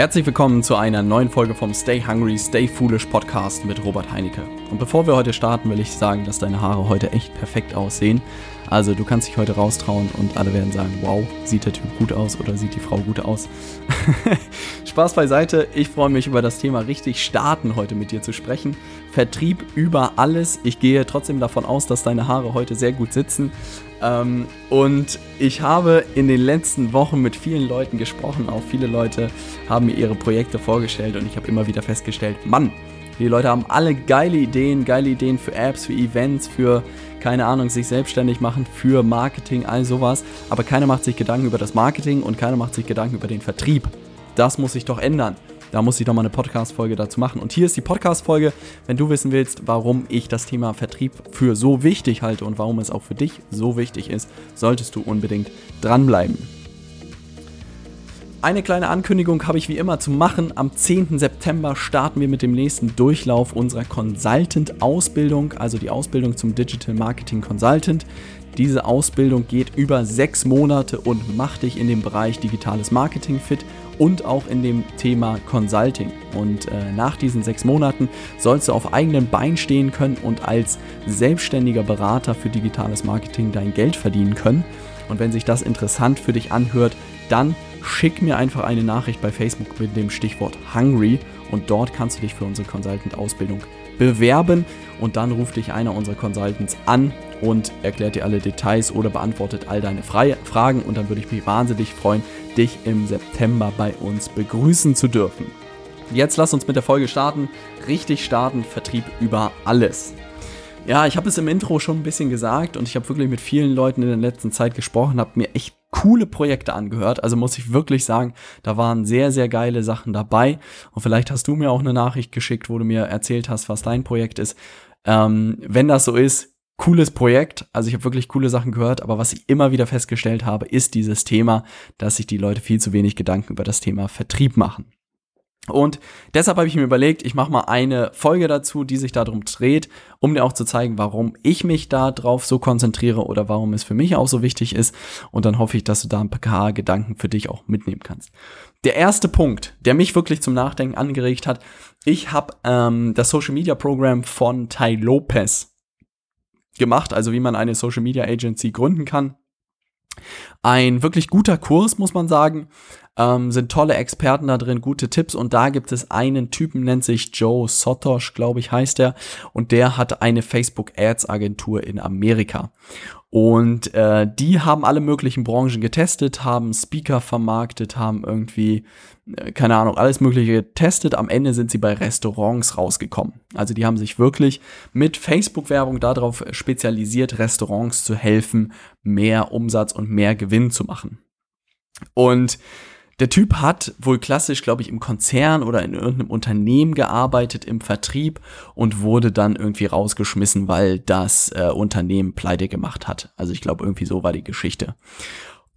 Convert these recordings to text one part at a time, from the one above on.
Herzlich willkommen zu einer neuen Folge vom Stay Hungry, Stay Foolish Podcast mit Robert Heinecke. Und bevor wir heute starten, will ich sagen, dass deine Haare heute echt perfekt aussehen. Also du kannst dich heute raustrauen und alle werden sagen, wow, sieht der Typ gut aus oder sieht die Frau gut aus. Spaß beiseite, ich freue mich über das Thema richtig starten heute mit dir zu sprechen. Vertrieb über alles. Ich gehe trotzdem davon aus, dass deine Haare heute sehr gut sitzen. Ähm, und ich habe in den letzten Wochen mit vielen Leuten gesprochen. Auch viele Leute haben mir ihre Projekte vorgestellt und ich habe immer wieder festgestellt, Mann, die Leute haben alle geile Ideen, geile Ideen für Apps, für Events, für, keine Ahnung, sich selbstständig machen, für Marketing, all sowas. Aber keiner macht sich Gedanken über das Marketing und keiner macht sich Gedanken über den Vertrieb. Das muss sich doch ändern. Da muss ich doch mal eine Podcast-Folge dazu machen. Und hier ist die Podcast-Folge, wenn du wissen willst, warum ich das Thema Vertrieb für so wichtig halte und warum es auch für dich so wichtig ist, solltest du unbedingt dranbleiben. Eine kleine Ankündigung habe ich wie immer zu machen. Am 10. September starten wir mit dem nächsten Durchlauf unserer Consultant-Ausbildung, also die Ausbildung zum Digital Marketing Consultant. Diese Ausbildung geht über sechs Monate und macht dich in dem Bereich digitales Marketing fit und auch in dem Thema Consulting. Und äh, nach diesen sechs Monaten sollst du auf eigenen Beinen stehen können und als selbstständiger Berater für digitales Marketing dein Geld verdienen können. Und wenn sich das interessant für dich anhört, dann schick mir einfach eine Nachricht bei Facebook mit dem Stichwort Hungry und dort kannst du dich für unsere Consultant-Ausbildung bewerben und dann ruft dich einer unserer Consultants an und erklärt dir alle Details oder beantwortet all deine Fragen und dann würde ich mich wahnsinnig freuen, dich im September bei uns begrüßen zu dürfen. Jetzt lass uns mit der Folge starten. Richtig starten, Vertrieb über alles. Ja, ich habe es im Intro schon ein bisschen gesagt und ich habe wirklich mit vielen Leuten in der letzten Zeit gesprochen, habe mir echt coole Projekte angehört. Also muss ich wirklich sagen, da waren sehr, sehr geile Sachen dabei. Und vielleicht hast du mir auch eine Nachricht geschickt, wo du mir erzählt hast, was dein Projekt ist. Ähm, wenn das so ist, cooles Projekt. Also ich habe wirklich coole Sachen gehört, aber was ich immer wieder festgestellt habe, ist dieses Thema, dass sich die Leute viel zu wenig Gedanken über das Thema Vertrieb machen. Und deshalb habe ich mir überlegt, ich mache mal eine Folge dazu, die sich darum dreht, um dir auch zu zeigen, warum ich mich da drauf so konzentriere oder warum es für mich auch so wichtig ist. Und dann hoffe ich, dass du da ein paar Gedanken für dich auch mitnehmen kannst. Der erste Punkt, der mich wirklich zum Nachdenken angeregt hat, ich habe ähm, das Social Media Programm von Ty Lopez gemacht, also wie man eine Social Media Agency gründen kann. Ein wirklich guter Kurs, muss man sagen. Ähm, sind tolle Experten da drin, gute Tipps. Und da gibt es einen Typen, nennt sich Joe Sotosh, glaube ich, heißt er. Und der hat eine Facebook Ads Agentur in Amerika. Und äh, die haben alle möglichen Branchen getestet, haben Speaker vermarktet, haben irgendwie, äh, keine Ahnung, alles Mögliche getestet. Am Ende sind sie bei Restaurants rausgekommen. Also die haben sich wirklich mit Facebook-Werbung darauf spezialisiert, Restaurants zu helfen, mehr Umsatz und mehr Gewinn zu machen. Und der Typ hat wohl klassisch, glaube ich, im Konzern oder in irgendeinem Unternehmen gearbeitet, im Vertrieb und wurde dann irgendwie rausgeschmissen, weil das äh, Unternehmen pleite gemacht hat. Also ich glaube, irgendwie so war die Geschichte.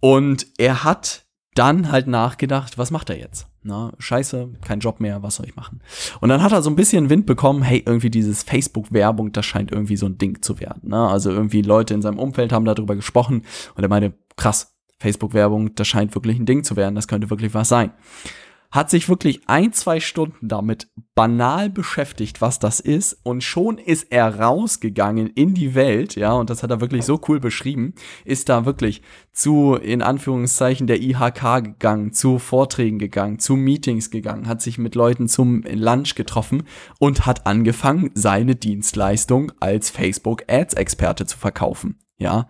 Und er hat dann halt nachgedacht, was macht er jetzt? Na, scheiße, kein Job mehr, was soll ich machen? Und dann hat er so ein bisschen Wind bekommen, hey, irgendwie dieses Facebook-Werbung, das scheint irgendwie so ein Ding zu werden. Ne? Also irgendwie Leute in seinem Umfeld haben darüber gesprochen und er meinte, krass, Facebook-Werbung, das scheint wirklich ein Ding zu werden, das könnte wirklich was sein. Hat sich wirklich ein, zwei Stunden damit banal beschäftigt, was das ist, und schon ist er rausgegangen in die Welt, ja, und das hat er wirklich so cool beschrieben, ist da wirklich zu, in Anführungszeichen, der IHK gegangen, zu Vorträgen gegangen, zu Meetings gegangen, hat sich mit Leuten zum Lunch getroffen und hat angefangen, seine Dienstleistung als Facebook-Ads-Experte zu verkaufen. Ja,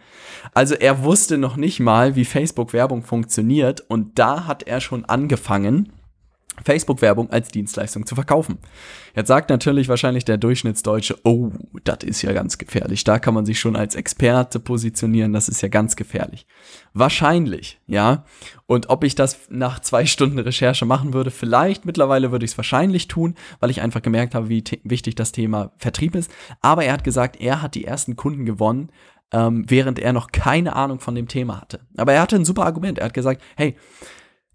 also er wusste noch nicht mal, wie Facebook-Werbung funktioniert und da hat er schon angefangen, Facebook-Werbung als Dienstleistung zu verkaufen. Jetzt sagt natürlich wahrscheinlich der Durchschnittsdeutsche, oh, das ist ja ganz gefährlich. Da kann man sich schon als Experte positionieren, das ist ja ganz gefährlich. Wahrscheinlich, ja. Und ob ich das nach zwei Stunden Recherche machen würde, vielleicht mittlerweile würde ich es wahrscheinlich tun, weil ich einfach gemerkt habe, wie wichtig das Thema Vertrieb ist. Aber er hat gesagt, er hat die ersten Kunden gewonnen, ähm, während er noch keine Ahnung von dem Thema hatte. Aber er hatte ein super Argument. Er hat gesagt, hey,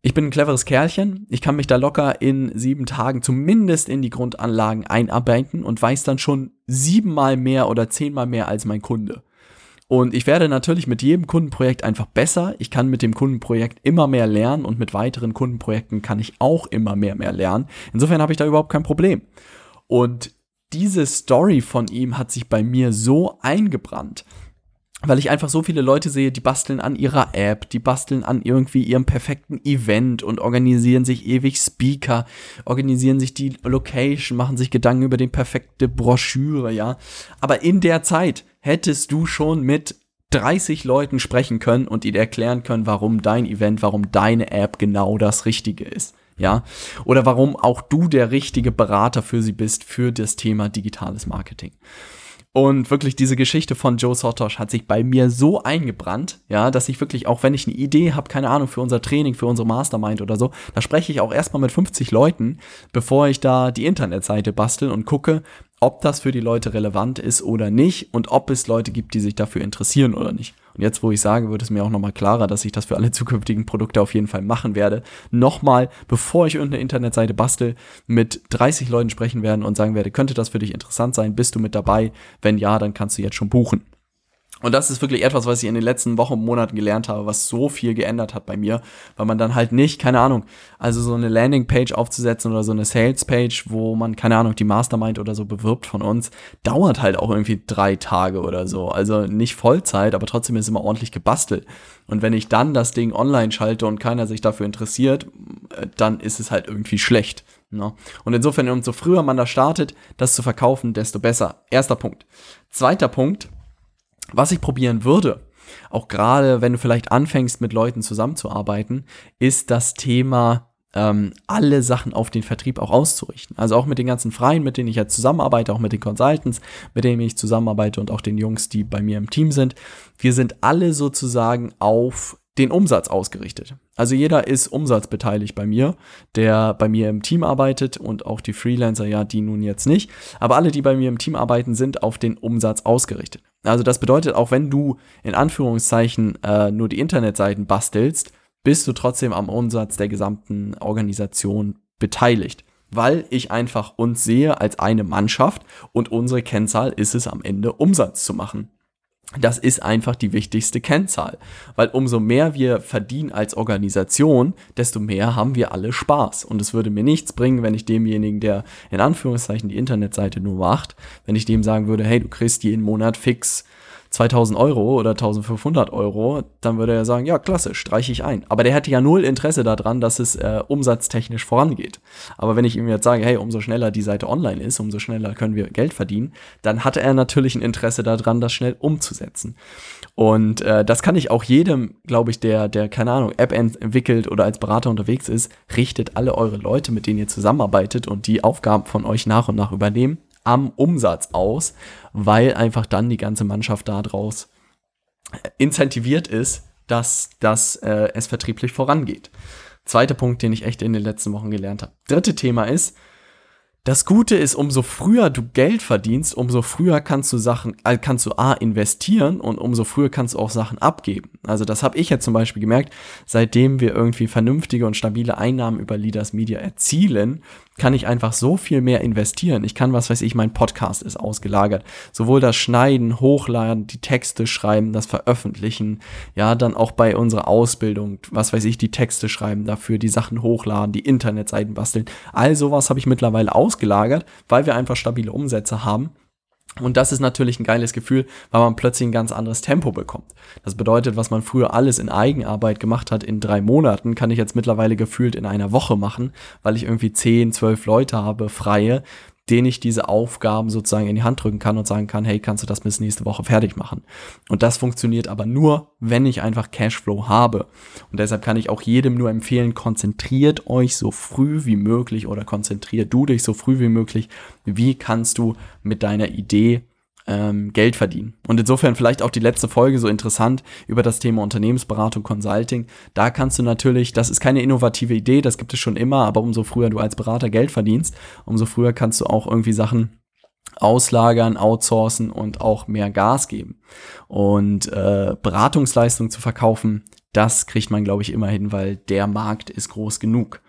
ich bin ein cleveres Kerlchen, ich kann mich da locker in sieben Tagen zumindest in die Grundanlagen einarbeiten und weiß dann schon siebenmal mehr oder zehnmal mehr als mein Kunde. Und ich werde natürlich mit jedem Kundenprojekt einfach besser. Ich kann mit dem Kundenprojekt immer mehr lernen und mit weiteren Kundenprojekten kann ich auch immer mehr mehr lernen. Insofern habe ich da überhaupt kein Problem. Und diese Story von ihm hat sich bei mir so eingebrannt, weil ich einfach so viele Leute sehe, die basteln an ihrer App, die basteln an irgendwie ihrem perfekten Event und organisieren sich ewig Speaker, organisieren sich die Location, machen sich Gedanken über die perfekte Broschüre, ja. Aber in der Zeit hättest du schon mit 30 Leuten sprechen können und ihnen erklären können, warum dein Event, warum deine App genau das Richtige ist. Ja, oder warum auch du der richtige Berater für sie bist für das Thema digitales Marketing. Und wirklich diese Geschichte von Joe Sotosh hat sich bei mir so eingebrannt, ja, dass ich wirklich, auch wenn ich eine Idee habe, keine Ahnung, für unser Training, für unsere Mastermind oder so, da spreche ich auch erstmal mit 50 Leuten, bevor ich da die Internetseite bastel und gucke, ob das für die Leute relevant ist oder nicht und ob es Leute gibt, die sich dafür interessieren oder nicht. Und jetzt, wo ich sage, wird es mir auch nochmal klarer, dass ich das für alle zukünftigen Produkte auf jeden Fall machen werde. Nochmal, bevor ich irgendeine Internetseite bastel, mit 30 Leuten sprechen werden und sagen werde, könnte das für dich interessant sein? Bist du mit dabei? Wenn ja, dann kannst du jetzt schon buchen. Und das ist wirklich etwas, was ich in den letzten Wochen und Monaten gelernt habe, was so viel geändert hat bei mir, weil man dann halt nicht, keine Ahnung, also so eine Landingpage aufzusetzen oder so eine Salespage, wo man, keine Ahnung, die Mastermind oder so bewirbt von uns, dauert halt auch irgendwie drei Tage oder so. Also nicht Vollzeit, aber trotzdem ist immer ordentlich gebastelt. Und wenn ich dann das Ding online schalte und keiner sich dafür interessiert, dann ist es halt irgendwie schlecht. Ne? Und insofern, umso früher man da startet, das zu verkaufen, desto besser. Erster Punkt. Zweiter Punkt, was ich probieren würde, auch gerade wenn du vielleicht anfängst, mit Leuten zusammenzuarbeiten, ist das Thema ähm, alle Sachen auf den Vertrieb auch auszurichten. Also auch mit den ganzen Freien, mit denen ich jetzt zusammenarbeite, auch mit den Consultants, mit denen ich zusammenarbeite und auch den Jungs, die bei mir im Team sind. Wir sind alle sozusagen auf den Umsatz ausgerichtet. Also jeder ist umsatzbeteiligt bei mir, der bei mir im Team arbeitet und auch die Freelancer, ja, die nun jetzt nicht. Aber alle, die bei mir im Team arbeiten, sind auf den Umsatz ausgerichtet. Also das bedeutet, auch wenn du in Anführungszeichen äh, nur die Internetseiten bastelst, bist du trotzdem am Umsatz der gesamten Organisation beteiligt. Weil ich einfach uns sehe als eine Mannschaft und unsere Kennzahl ist es am Ende Umsatz zu machen. Das ist einfach die wichtigste Kennzahl, weil umso mehr wir verdienen als Organisation, desto mehr haben wir alle Spaß. Und es würde mir nichts bringen, wenn ich demjenigen, der in Anführungszeichen die Internetseite nur macht, wenn ich dem sagen würde, hey, du kriegst jeden Monat fix 2000 Euro oder 1500 Euro, dann würde er sagen, ja, klasse, streiche ich ein. Aber der hätte ja null Interesse daran, dass es äh, umsatztechnisch vorangeht. Aber wenn ich ihm jetzt sage, hey, umso schneller die Seite online ist, umso schneller können wir Geld verdienen, dann hat er natürlich ein Interesse daran, das schnell umzusetzen. Und äh, das kann ich auch jedem, glaube ich, der, der, keine Ahnung, App entwickelt oder als Berater unterwegs ist, richtet alle eure Leute, mit denen ihr zusammenarbeitet und die Aufgaben von euch nach und nach übernehmen am Umsatz aus, weil einfach dann die ganze Mannschaft daraus incentiviert ist, dass das äh, es vertrieblich vorangeht. Zweiter Punkt, den ich echt in den letzten Wochen gelernt habe. Dritte Thema ist, das Gute ist, umso früher du Geld verdienst, umso früher kannst du Sachen, äh, kannst du A investieren und umso früher kannst du auch Sachen abgeben. Also das habe ich jetzt zum Beispiel gemerkt, seitdem wir irgendwie vernünftige und stabile Einnahmen über Leaders Media erzielen, kann ich einfach so viel mehr investieren. Ich kann, was weiß ich, mein Podcast ist ausgelagert. Sowohl das Schneiden, Hochladen, die Texte schreiben, das Veröffentlichen, ja, dann auch bei unserer Ausbildung, was weiß ich, die Texte schreiben dafür, die Sachen hochladen, die Internetseiten basteln. All sowas habe ich mittlerweile ausgelagert, weil wir einfach stabile Umsätze haben und das ist natürlich ein geiles Gefühl, weil man plötzlich ein ganz anderes Tempo bekommt. Das bedeutet, was man früher alles in Eigenarbeit gemacht hat in drei Monaten, kann ich jetzt mittlerweile gefühlt in einer Woche machen, weil ich irgendwie zehn, zwölf Leute habe, freie, denen ich diese Aufgaben sozusagen in die Hand drücken kann und sagen kann, hey, kannst du das bis nächste Woche fertig machen? Und das funktioniert aber nur, wenn ich einfach Cashflow habe. Und deshalb kann ich auch jedem nur empfehlen, konzentriert euch so früh wie möglich oder konzentriert du dich so früh wie möglich. Wie kannst du mit deiner Idee ähm, Geld verdienen. Und insofern vielleicht auch die letzte Folge so interessant über das Thema Unternehmensberatung, Consulting. Da kannst du natürlich, das ist keine innovative Idee, das gibt es schon immer, aber umso früher du als Berater Geld verdienst, umso früher kannst du auch irgendwie Sachen auslagern, outsourcen und auch mehr Gas geben. Und äh, Beratungsleistung zu verkaufen, das kriegt man, glaube ich, immer hin, weil der Markt ist groß genug.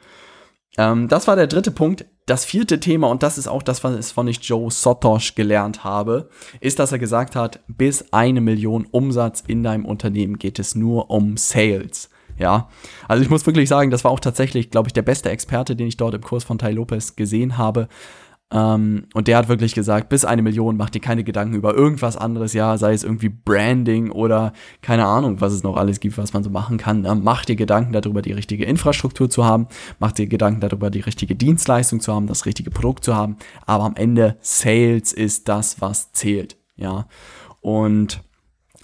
Ähm, das war der dritte Punkt. Das vierte Thema, und das ist auch das, was von ich Joe Sotosh gelernt habe, ist, dass er gesagt hat, bis eine Million Umsatz in deinem Unternehmen geht es nur um Sales. Ja, also ich muss wirklich sagen, das war auch tatsächlich, glaube ich, der beste Experte, den ich dort im Kurs von Tai Lopez gesehen habe. Ähm, und der hat wirklich gesagt, bis eine Million macht dir keine Gedanken über irgendwas anderes, ja, sei es irgendwie Branding oder keine Ahnung, was es noch alles gibt, was man so machen kann. Ne? Mach dir Gedanken darüber, die richtige Infrastruktur zu haben, mach dir Gedanken darüber, die richtige Dienstleistung zu haben, das richtige Produkt zu haben. Aber am Ende, Sales ist das, was zählt, ja. Und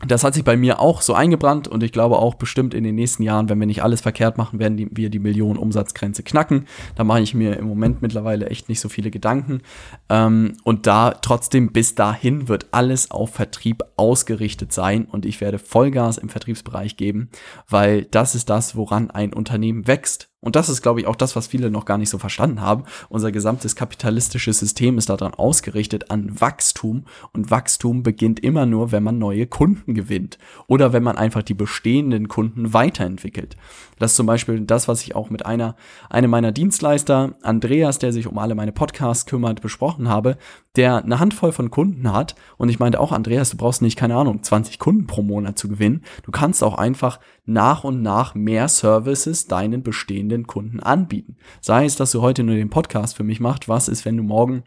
das hat sich bei mir auch so eingebrannt und ich glaube auch bestimmt in den nächsten Jahren, wenn wir nicht alles verkehrt machen, werden die, wir die Millionen Umsatzgrenze knacken. Da mache ich mir im Moment mittlerweile echt nicht so viele Gedanken. Ähm, und da trotzdem bis dahin wird alles auf Vertrieb ausgerichtet sein und ich werde Vollgas im Vertriebsbereich geben, weil das ist das, woran ein Unternehmen wächst und das ist, glaube ich, auch das, was viele noch gar nicht so verstanden haben. Unser gesamtes kapitalistisches System ist daran ausgerichtet an Wachstum. Und Wachstum beginnt immer nur, wenn man neue Kunden gewinnt. Oder wenn man einfach die bestehenden Kunden weiterentwickelt. Das ist zum Beispiel das, was ich auch mit einer, einem meiner Dienstleister, Andreas, der sich um alle meine Podcasts kümmert, besprochen habe, der eine Handvoll von Kunden hat. Und ich meinte auch, Andreas, du brauchst nicht, keine Ahnung, 20 Kunden pro Monat zu gewinnen. Du kannst auch einfach nach und nach mehr Services deinen bestehenden Kunden anbieten. Sei es, dass du heute nur den Podcast für mich machst. Was ist, wenn du morgen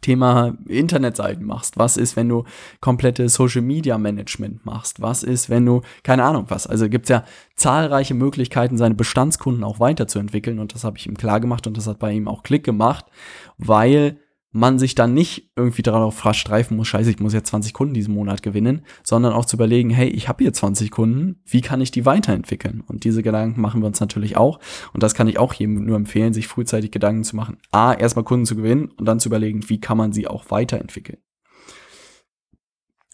Thema Internetseiten machst? Was ist, wenn du komplette Social Media Management machst? Was ist, wenn du, keine Ahnung was? Also gibt es ja zahlreiche Möglichkeiten, seine Bestandskunden auch weiterzuentwickeln und das habe ich ihm klar gemacht und das hat bei ihm auch Klick gemacht, weil man sich dann nicht irgendwie darauf verstreifen muss, scheiße, ich muss jetzt 20 Kunden diesen Monat gewinnen, sondern auch zu überlegen, hey, ich habe hier 20 Kunden, wie kann ich die weiterentwickeln? Und diese Gedanken machen wir uns natürlich auch. Und das kann ich auch jedem nur empfehlen, sich frühzeitig Gedanken zu machen. A, erstmal Kunden zu gewinnen und dann zu überlegen, wie kann man sie auch weiterentwickeln.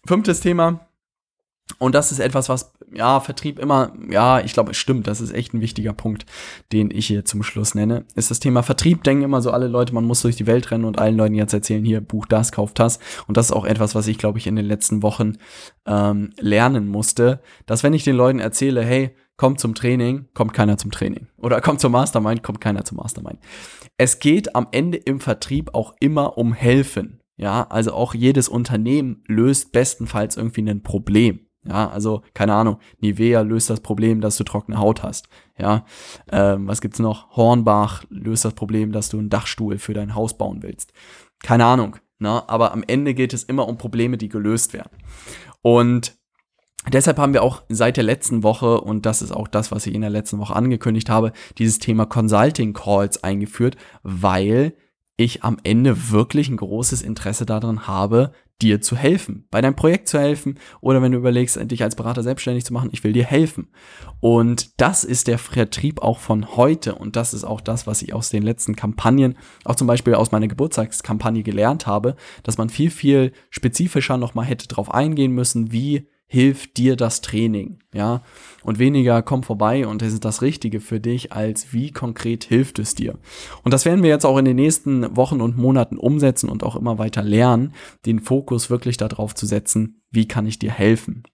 Fünftes Thema, und das ist etwas, was, ja, Vertrieb immer, ja, ich glaube, es stimmt, das ist echt ein wichtiger Punkt, den ich hier zum Schluss nenne, ist das Thema Vertrieb. Denken immer so alle Leute, man muss durch die Welt rennen und allen Leuten jetzt erzählen, hier, buch das, kauf das. Und das ist auch etwas, was ich, glaube ich, in den letzten Wochen ähm, lernen musste, dass wenn ich den Leuten erzähle, hey, kommt zum Training, kommt keiner zum Training. Oder kommt zum Mastermind, kommt keiner zum Mastermind. Es geht am Ende im Vertrieb auch immer um Helfen. Ja, also auch jedes Unternehmen löst bestenfalls irgendwie ein Problem. Ja, also keine Ahnung, Nivea löst das Problem, dass du trockene Haut hast. Ja, ähm, was gibt's noch? Hornbach löst das Problem, dass du einen Dachstuhl für dein Haus bauen willst. Keine Ahnung, ne? aber am Ende geht es immer um Probleme, die gelöst werden. Und Deshalb haben wir auch seit der letzten Woche, und das ist auch das, was ich in der letzten Woche angekündigt habe, dieses Thema Consulting Calls eingeführt, weil ich am Ende wirklich ein großes Interesse daran habe, dir zu helfen, bei deinem Projekt zu helfen oder wenn du überlegst, dich als Berater selbstständig zu machen, ich will dir helfen. Und das ist der Vertrieb auch von heute und das ist auch das, was ich aus den letzten Kampagnen, auch zum Beispiel aus meiner Geburtstagskampagne gelernt habe, dass man viel, viel spezifischer nochmal hätte drauf eingehen müssen, wie hilft dir das Training, ja, und weniger komm vorbei und es ist das Richtige für dich, als wie konkret hilft es dir. Und das werden wir jetzt auch in den nächsten Wochen und Monaten umsetzen und auch immer weiter lernen, den Fokus wirklich darauf zu setzen, wie kann ich dir helfen.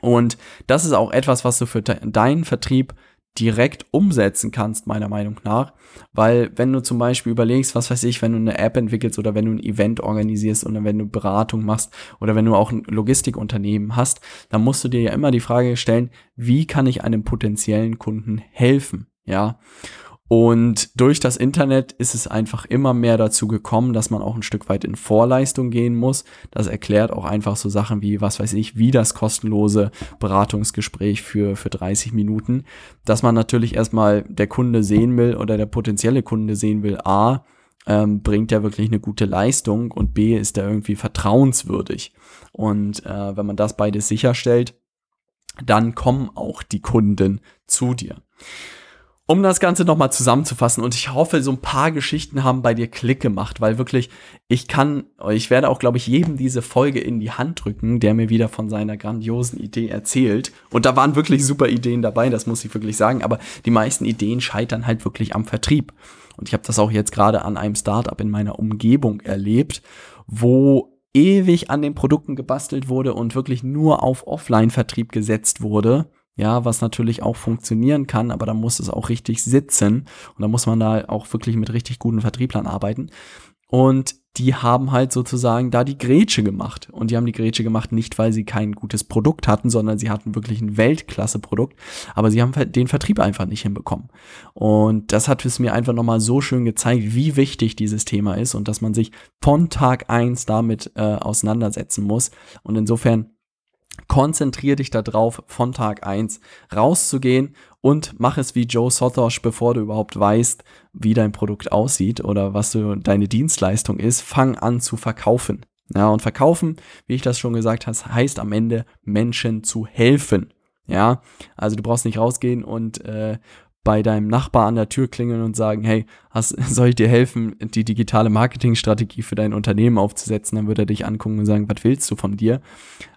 Und das ist auch etwas, was du für deinen Vertrieb direkt umsetzen kannst, meiner Meinung nach. Weil wenn du zum Beispiel überlegst, was weiß ich, wenn du eine App entwickelst oder wenn du ein Event organisierst oder wenn du Beratung machst oder wenn du auch ein Logistikunternehmen hast, dann musst du dir ja immer die Frage stellen, wie kann ich einem potenziellen Kunden helfen? Ja. Und durch das Internet ist es einfach immer mehr dazu gekommen, dass man auch ein Stück weit in Vorleistung gehen muss. Das erklärt auch einfach so Sachen wie, was weiß ich, wie das kostenlose Beratungsgespräch für, für 30 Minuten, dass man natürlich erstmal der Kunde sehen will oder der potenzielle Kunde sehen will, a, ähm, bringt er wirklich eine gute Leistung und b, ist er irgendwie vertrauenswürdig. Und äh, wenn man das beides sicherstellt, dann kommen auch die Kunden zu dir. Um das Ganze nochmal zusammenzufassen und ich hoffe, so ein paar Geschichten haben bei dir Klick gemacht, weil wirklich, ich kann, ich werde auch, glaube ich, jedem diese Folge in die Hand drücken, der mir wieder von seiner grandiosen Idee erzählt. Und da waren wirklich super Ideen dabei, das muss ich wirklich sagen, aber die meisten Ideen scheitern halt wirklich am Vertrieb. Und ich habe das auch jetzt gerade an einem Startup in meiner Umgebung erlebt, wo ewig an den Produkten gebastelt wurde und wirklich nur auf Offline-Vertrieb gesetzt wurde ja, was natürlich auch funktionieren kann, aber da muss es auch richtig sitzen und da muss man da auch wirklich mit richtig guten Vertrieblern arbeiten. Und die haben halt sozusagen da die Grätsche gemacht. Und die haben die Grätsche gemacht nicht, weil sie kein gutes Produkt hatten, sondern sie hatten wirklich ein Weltklasse-Produkt. Aber sie haben den Vertrieb einfach nicht hinbekommen. Und das hat es mir einfach nochmal so schön gezeigt, wie wichtig dieses Thema ist und dass man sich von Tag eins damit äh, auseinandersetzen muss. Und insofern konzentrier dich darauf, von Tag eins rauszugehen und mach es wie Joe Sothosh, bevor du überhaupt weißt, wie dein Produkt aussieht oder was du, deine Dienstleistung ist. Fang an zu verkaufen. Ja, und verkaufen, wie ich das schon gesagt habe, heißt am Ende Menschen zu helfen. Ja, also du brauchst nicht rausgehen und äh, bei deinem Nachbar an der Tür klingeln und sagen, hey, hast, soll ich dir helfen, die digitale Marketingstrategie für dein Unternehmen aufzusetzen? Dann wird er dich angucken und sagen, was willst du von dir?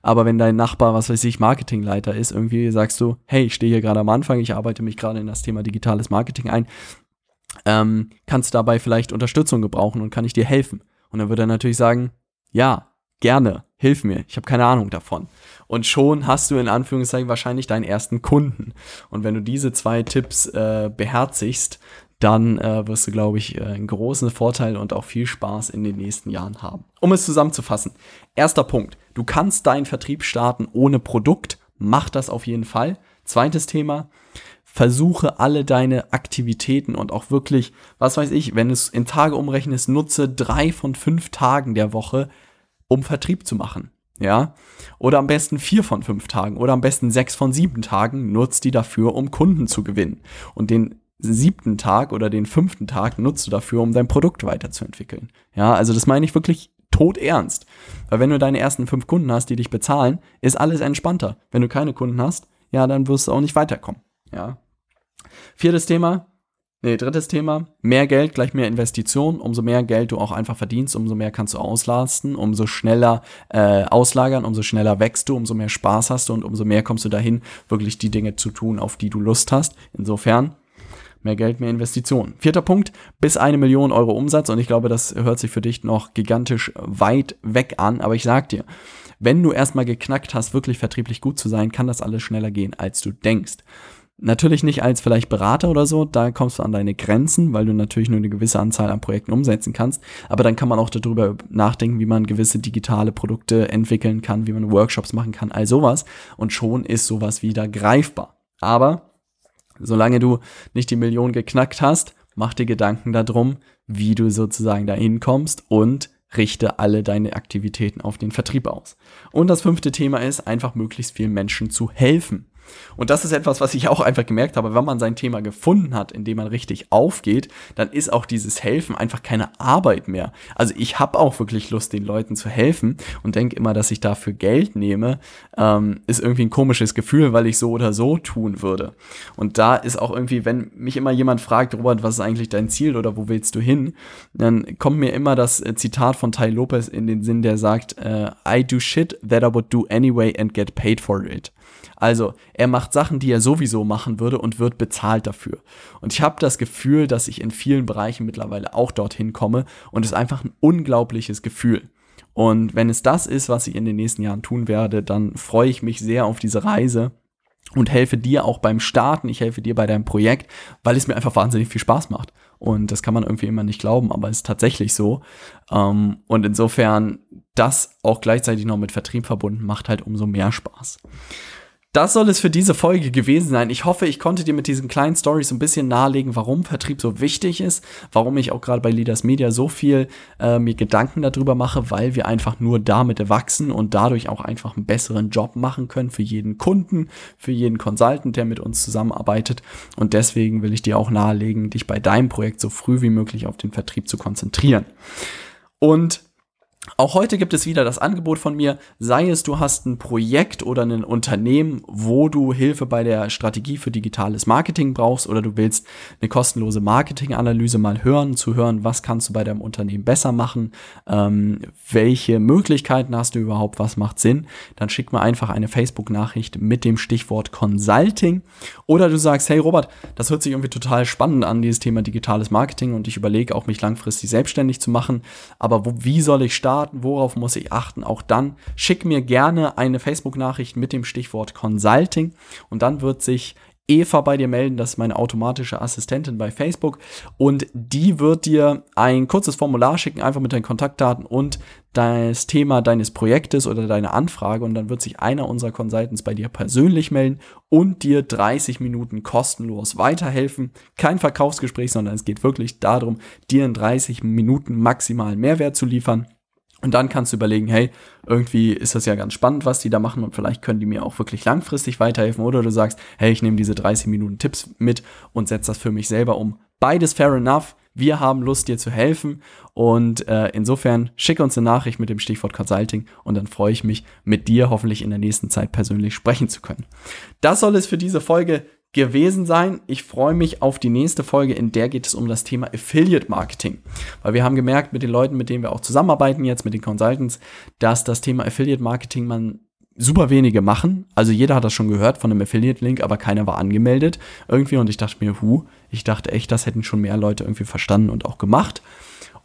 Aber wenn dein Nachbar, was weiß ich, Marketingleiter ist, irgendwie sagst du, hey, ich stehe hier gerade am Anfang, ich arbeite mich gerade in das Thema digitales Marketing ein, ähm, kannst dabei vielleicht Unterstützung gebrauchen und kann ich dir helfen? Und dann wird er natürlich sagen, ja, gerne, hilf mir, ich habe keine Ahnung davon. Und schon hast du in Anführungszeichen wahrscheinlich deinen ersten Kunden. Und wenn du diese zwei Tipps äh, beherzigst, dann äh, wirst du, glaube ich, äh, einen großen Vorteil und auch viel Spaß in den nächsten Jahren haben. Um es zusammenzufassen, erster Punkt, du kannst deinen Vertrieb starten ohne Produkt, mach das auf jeden Fall. Zweites Thema, versuche alle deine Aktivitäten und auch wirklich, was weiß ich, wenn es in Tage umrechnest, nutze drei von fünf Tagen der Woche um Vertrieb zu machen. Ja, oder am besten vier von fünf Tagen oder am besten sechs von sieben Tagen nutzt die dafür, um Kunden zu gewinnen. Und den siebten Tag oder den fünften Tag nutzt du dafür, um dein Produkt weiterzuentwickeln. Ja, also das meine ich wirklich tot ernst. Weil wenn du deine ersten fünf Kunden hast, die dich bezahlen, ist alles entspannter. Wenn du keine Kunden hast, ja, dann wirst du auch nicht weiterkommen. Ja. Viertes Thema, Nee, drittes Thema, mehr Geld gleich mehr Investition. Umso mehr Geld du auch einfach verdienst, umso mehr kannst du auslasten, umso schneller äh, auslagern, umso schneller wächst du, umso mehr Spaß hast du und umso mehr kommst du dahin, wirklich die Dinge zu tun, auf die du Lust hast. Insofern, mehr Geld, mehr Investition. Vierter Punkt, bis eine Million Euro Umsatz und ich glaube, das hört sich für dich noch gigantisch weit weg an, aber ich sag dir, wenn du erstmal geknackt hast, wirklich vertrieblich gut zu sein, kann das alles schneller gehen, als du denkst. Natürlich nicht als vielleicht Berater oder so, da kommst du an deine Grenzen, weil du natürlich nur eine gewisse Anzahl an Projekten umsetzen kannst. Aber dann kann man auch darüber nachdenken, wie man gewisse digitale Produkte entwickeln kann, wie man Workshops machen kann, all sowas. Und schon ist sowas wieder greifbar. Aber solange du nicht die Million geknackt hast, mach dir Gedanken darum, wie du sozusagen dahin kommst und richte alle deine Aktivitäten auf den Vertrieb aus. Und das fünfte Thema ist, einfach möglichst vielen Menschen zu helfen. Und das ist etwas, was ich auch einfach gemerkt habe, wenn man sein Thema gefunden hat, in dem man richtig aufgeht, dann ist auch dieses Helfen einfach keine Arbeit mehr. Also ich habe auch wirklich Lust, den Leuten zu helfen und denke immer, dass ich dafür Geld nehme, ähm, ist irgendwie ein komisches Gefühl, weil ich so oder so tun würde. Und da ist auch irgendwie, wenn mich immer jemand fragt, Robert, was ist eigentlich dein Ziel oder wo willst du hin, dann kommt mir immer das äh, Zitat von Ty Lopez in den Sinn, der sagt, äh, I do shit that I would do anyway and get paid for it. Also, er macht Sachen, die er sowieso machen würde und wird bezahlt dafür. Und ich habe das Gefühl, dass ich in vielen Bereichen mittlerweile auch dorthin komme und es ist einfach ein unglaubliches Gefühl. Und wenn es das ist, was ich in den nächsten Jahren tun werde, dann freue ich mich sehr auf diese Reise und helfe dir auch beim Starten, ich helfe dir bei deinem Projekt, weil es mir einfach wahnsinnig viel Spaß macht. Und das kann man irgendwie immer nicht glauben, aber es ist tatsächlich so. Ähm, und insofern das auch gleichzeitig noch mit Vertrieb verbunden macht halt umso mehr Spaß. Das soll es für diese Folge gewesen sein. Ich hoffe, ich konnte dir mit diesen kleinen Stories ein bisschen nahelegen, warum Vertrieb so wichtig ist, warum ich auch gerade bei Leaders Media so viel äh, mir Gedanken darüber mache, weil wir einfach nur damit wachsen und dadurch auch einfach einen besseren Job machen können für jeden Kunden, für jeden Consultant, der mit uns zusammenarbeitet. Und deswegen will ich dir auch nahelegen, dich bei deinem Projekt so früh wie möglich auf den Vertrieb zu konzentrieren. Und auch heute gibt es wieder das Angebot von mir, sei es du hast ein Projekt oder ein Unternehmen, wo du Hilfe bei der Strategie für digitales Marketing brauchst oder du willst eine kostenlose Marketinganalyse mal hören, zu hören, was kannst du bei deinem Unternehmen besser machen, ähm, welche Möglichkeiten hast du überhaupt, was macht Sinn, dann schick mir einfach eine Facebook-Nachricht mit dem Stichwort Consulting. Oder du sagst, hey Robert, das hört sich irgendwie total spannend an, dieses Thema digitales Marketing und ich überlege auch mich langfristig selbstständig zu machen, aber wo, wie soll ich starten? Starten, worauf muss ich achten, auch dann schick mir gerne eine Facebook-Nachricht mit dem Stichwort Consulting und dann wird sich Eva bei dir melden, das ist meine automatische Assistentin bei Facebook und die wird dir ein kurzes Formular schicken, einfach mit deinen Kontaktdaten und das Thema deines Projektes oder deine Anfrage und dann wird sich einer unserer Consultants bei dir persönlich melden und dir 30 Minuten kostenlos weiterhelfen. Kein Verkaufsgespräch, sondern es geht wirklich darum, dir in 30 Minuten maximalen Mehrwert zu liefern. Und dann kannst du überlegen, hey, irgendwie ist das ja ganz spannend, was die da machen und vielleicht können die mir auch wirklich langfristig weiterhelfen. Oder du sagst, hey, ich nehme diese 30 Minuten Tipps mit und setze das für mich selber um. Beides fair enough. Wir haben Lust, dir zu helfen. Und äh, insofern schick uns eine Nachricht mit dem Stichwort Consulting und dann freue ich mich, mit dir hoffentlich in der nächsten Zeit persönlich sprechen zu können. Das soll es für diese Folge gewesen sein. Ich freue mich auf die nächste Folge, in der geht es um das Thema Affiliate Marketing. Weil wir haben gemerkt mit den Leuten, mit denen wir auch zusammenarbeiten jetzt, mit den Consultants, dass das Thema Affiliate Marketing man super wenige machen. Also jeder hat das schon gehört von einem Affiliate-Link, aber keiner war angemeldet irgendwie. Und ich dachte mir, hu, ich dachte echt, das hätten schon mehr Leute irgendwie verstanden und auch gemacht.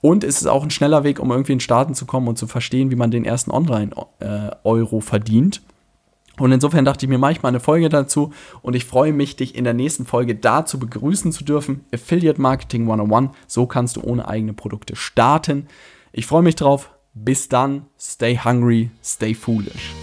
Und es ist auch ein schneller Weg, um irgendwie in Starten zu kommen und zu verstehen, wie man den ersten Online-Euro äh, verdient. Und insofern dachte ich mir, mache ich mal eine Folge dazu und ich freue mich, dich in der nächsten Folge dazu begrüßen zu dürfen. Affiliate Marketing 101, so kannst du ohne eigene Produkte starten. Ich freue mich drauf. Bis dann, stay hungry, stay foolish.